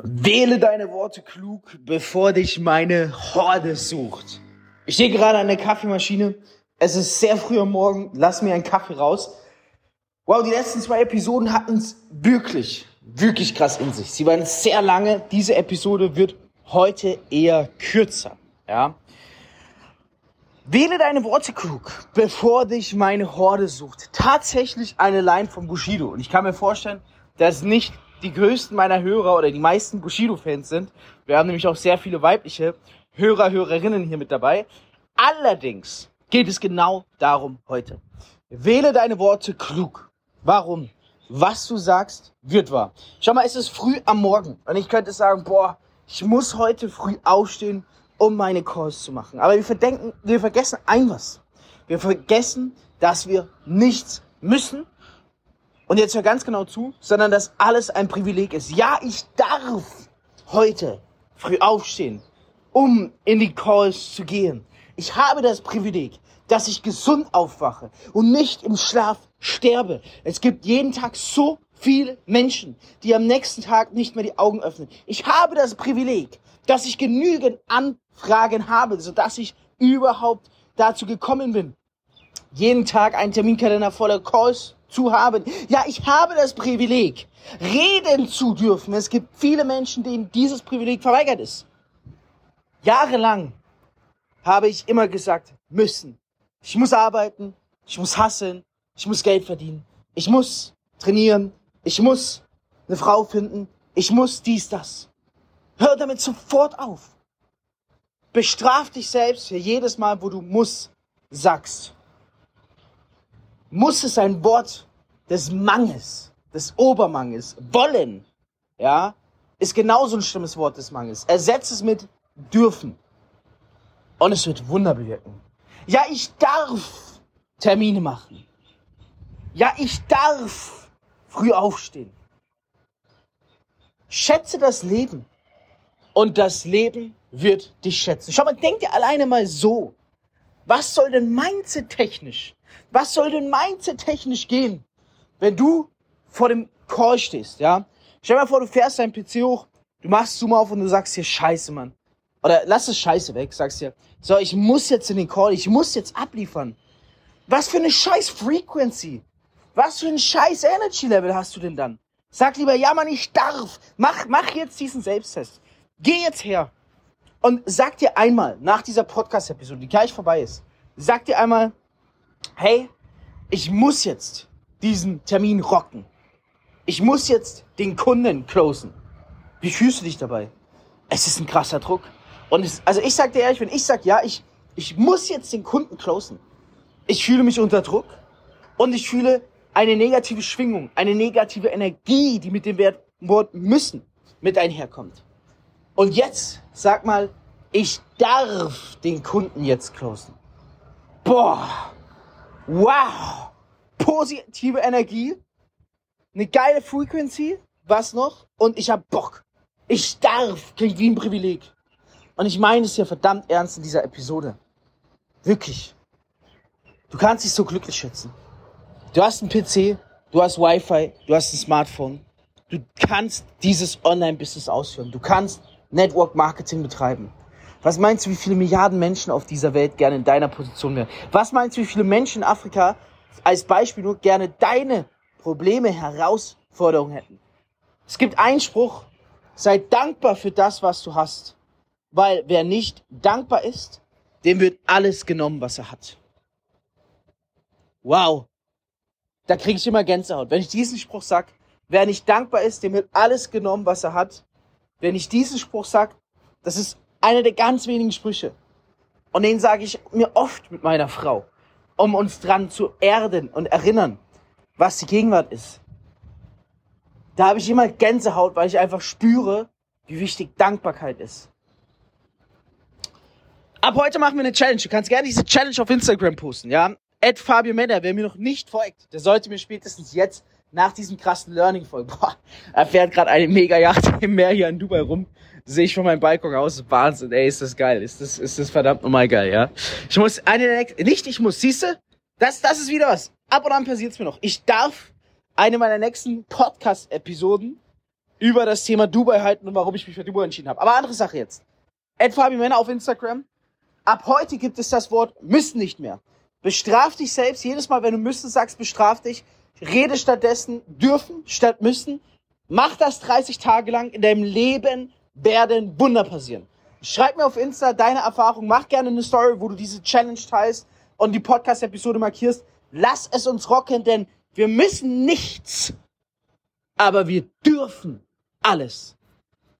Wähle deine Worte klug, bevor dich meine Horde sucht. Ich stehe gerade an der Kaffeemaschine. Es ist sehr früh am Morgen. Lass mir einen Kaffee raus. Wow, die letzten zwei Episoden hatten es wirklich, wirklich krass in sich. Sie waren sehr lange. Diese Episode wird heute eher kürzer. Ja. Wähle deine Worte klug, bevor dich meine Horde sucht. Tatsächlich eine Line von Bushido. Und ich kann mir vorstellen, dass nicht die größten meiner Hörer oder die meisten Bushido-Fans sind. Wir haben nämlich auch sehr viele weibliche Hörer, Hörerinnen hier mit dabei. Allerdings geht es genau darum heute. Wähle deine Worte klug. Warum? Was du sagst, wird wahr. Schau mal, es ist früh am Morgen und ich könnte sagen, boah, ich muss heute früh aufstehen, um meine Calls zu machen. Aber wir verdenken, wir vergessen ein was. Wir vergessen, dass wir nichts müssen, und jetzt hör ganz genau zu, sondern dass alles ein Privileg ist. Ja, ich darf heute früh aufstehen, um in die Calls zu gehen. Ich habe das Privileg, dass ich gesund aufwache und nicht im Schlaf sterbe. Es gibt jeden Tag so viele Menschen, die am nächsten Tag nicht mehr die Augen öffnen. Ich habe das Privileg, dass ich genügend Anfragen habe, sodass ich überhaupt dazu gekommen bin, jeden Tag einen Terminkalender voller Calls zu haben. Ja, ich habe das Privileg, reden zu dürfen. Es gibt viele Menschen, denen dieses Privileg verweigert ist. Jahrelang habe ich immer gesagt, müssen. Ich muss arbeiten, ich muss hasseln, ich muss Geld verdienen, ich muss trainieren, ich muss eine Frau finden, ich muss dies, das. Hör damit sofort auf. Bestraf dich selbst für jedes Mal, wo du muss sagst muss es ein Wort des Mangels, des Obermangels. Wollen, ja, ist genauso ein schlimmes Wort des Mangels. Ersetze es mit dürfen. Und es wird Wunder bewirken. Ja, ich darf Termine machen. Ja, ich darf früh aufstehen. Schätze das Leben. Und das Leben wird dich schätzen. Schau mal, denk dir alleine mal so. Was soll denn Mindset technisch was soll denn Mindset technisch gehen, wenn du vor dem Call stehst, ja? Stell dir mal vor, du fährst deinen PC hoch, du machst Zoom auf und du sagst hier Scheiße, Mann. Oder lass es Scheiße weg, sagst dir, so, ich muss jetzt in den Call, ich muss jetzt abliefern. Was für eine scheiß Frequency. Was für ein scheiß Energy Level hast du denn dann? Sag lieber, ja Mann, ich darf. Mach, mach jetzt diesen Selbsttest. Geh jetzt her und sag dir einmal nach dieser Podcast-Episode, die gleich vorbei ist, sag dir einmal, hey, ich muss jetzt diesen Termin rocken. Ich muss jetzt den Kunden closen. Wie fühlst du dich dabei? Es ist ein krasser Druck. Und es, also ich sag dir ehrlich, wenn ich sag, ja, ich, ich muss jetzt den Kunden closen. Ich fühle mich unter Druck und ich fühle eine negative Schwingung, eine negative Energie, die mit dem Wort müssen mit einherkommt. Und jetzt sag mal, ich darf den Kunden jetzt closen. Boah, Wow! Positive Energie, eine geile Frequency, was noch? Und ich hab Bock. Ich darf, klingt wie ein Privileg. Und ich meine es hier verdammt ernst in dieser Episode. Wirklich. Du kannst dich so glücklich schätzen. Du hast einen PC, du hast Wi-Fi, du hast ein Smartphone. Du kannst dieses Online-Business ausführen. Du kannst Network Marketing betreiben. Was meinst du, wie viele Milliarden Menschen auf dieser Welt gerne in deiner Position wären? Was meinst du, wie viele Menschen in Afrika als Beispiel nur gerne deine Probleme, Herausforderungen hätten? Es gibt einen Spruch, sei dankbar für das, was du hast. Weil wer nicht dankbar ist, dem wird alles genommen, was er hat. Wow. Da kriege ich immer Gänsehaut. Wenn ich diesen Spruch sag, wer nicht dankbar ist, dem wird alles genommen, was er hat. Wenn ich diesen Spruch sag, das ist einer der ganz wenigen Sprüche. Und den sage ich mir oft mit meiner Frau, um uns dran zu erden und erinnern, was die Gegenwart ist. Da habe ich immer Gänsehaut, weil ich einfach spüre, wie wichtig Dankbarkeit ist. Ab heute machen wir eine Challenge. Du kannst gerne diese Challenge auf Instagram posten, ja? Ed Fabio Meder, wer mir noch nicht folgt, der sollte mir spätestens jetzt nach diesem krassen Learning folgen. Boah, er fährt gerade eine mega Yacht im Meer hier in Dubai rum sehe ich von meinem Balkon aus. Wahnsinn, ey, ist das geil. Ist das, ist das verdammt nochmal geil, ja. Ich muss eine der nächsten, nicht ich muss, siehste? Das, das ist wieder was. Ab und an passiert's mir noch. Ich darf eine meiner nächsten Podcast-Episoden über das Thema Dubai halten und warum ich mich für Dubai entschieden habe. Aber andere Sache jetzt. Ed Fabi Männer auf Instagram. Ab heute gibt es das Wort müssen nicht mehr. Bestraf dich selbst. Jedes Mal, wenn du müssen sagst, bestraf dich. Rede stattdessen dürfen statt müssen. Mach das 30 Tage lang. In deinem Leben werden Wunder passieren. Schreib mir auf Insta deine Erfahrung. Mach gerne eine Story, wo du diese Challenge teilst und die Podcast-Episode markierst. Lass es uns rocken, denn wir müssen nichts, aber wir dürfen alles.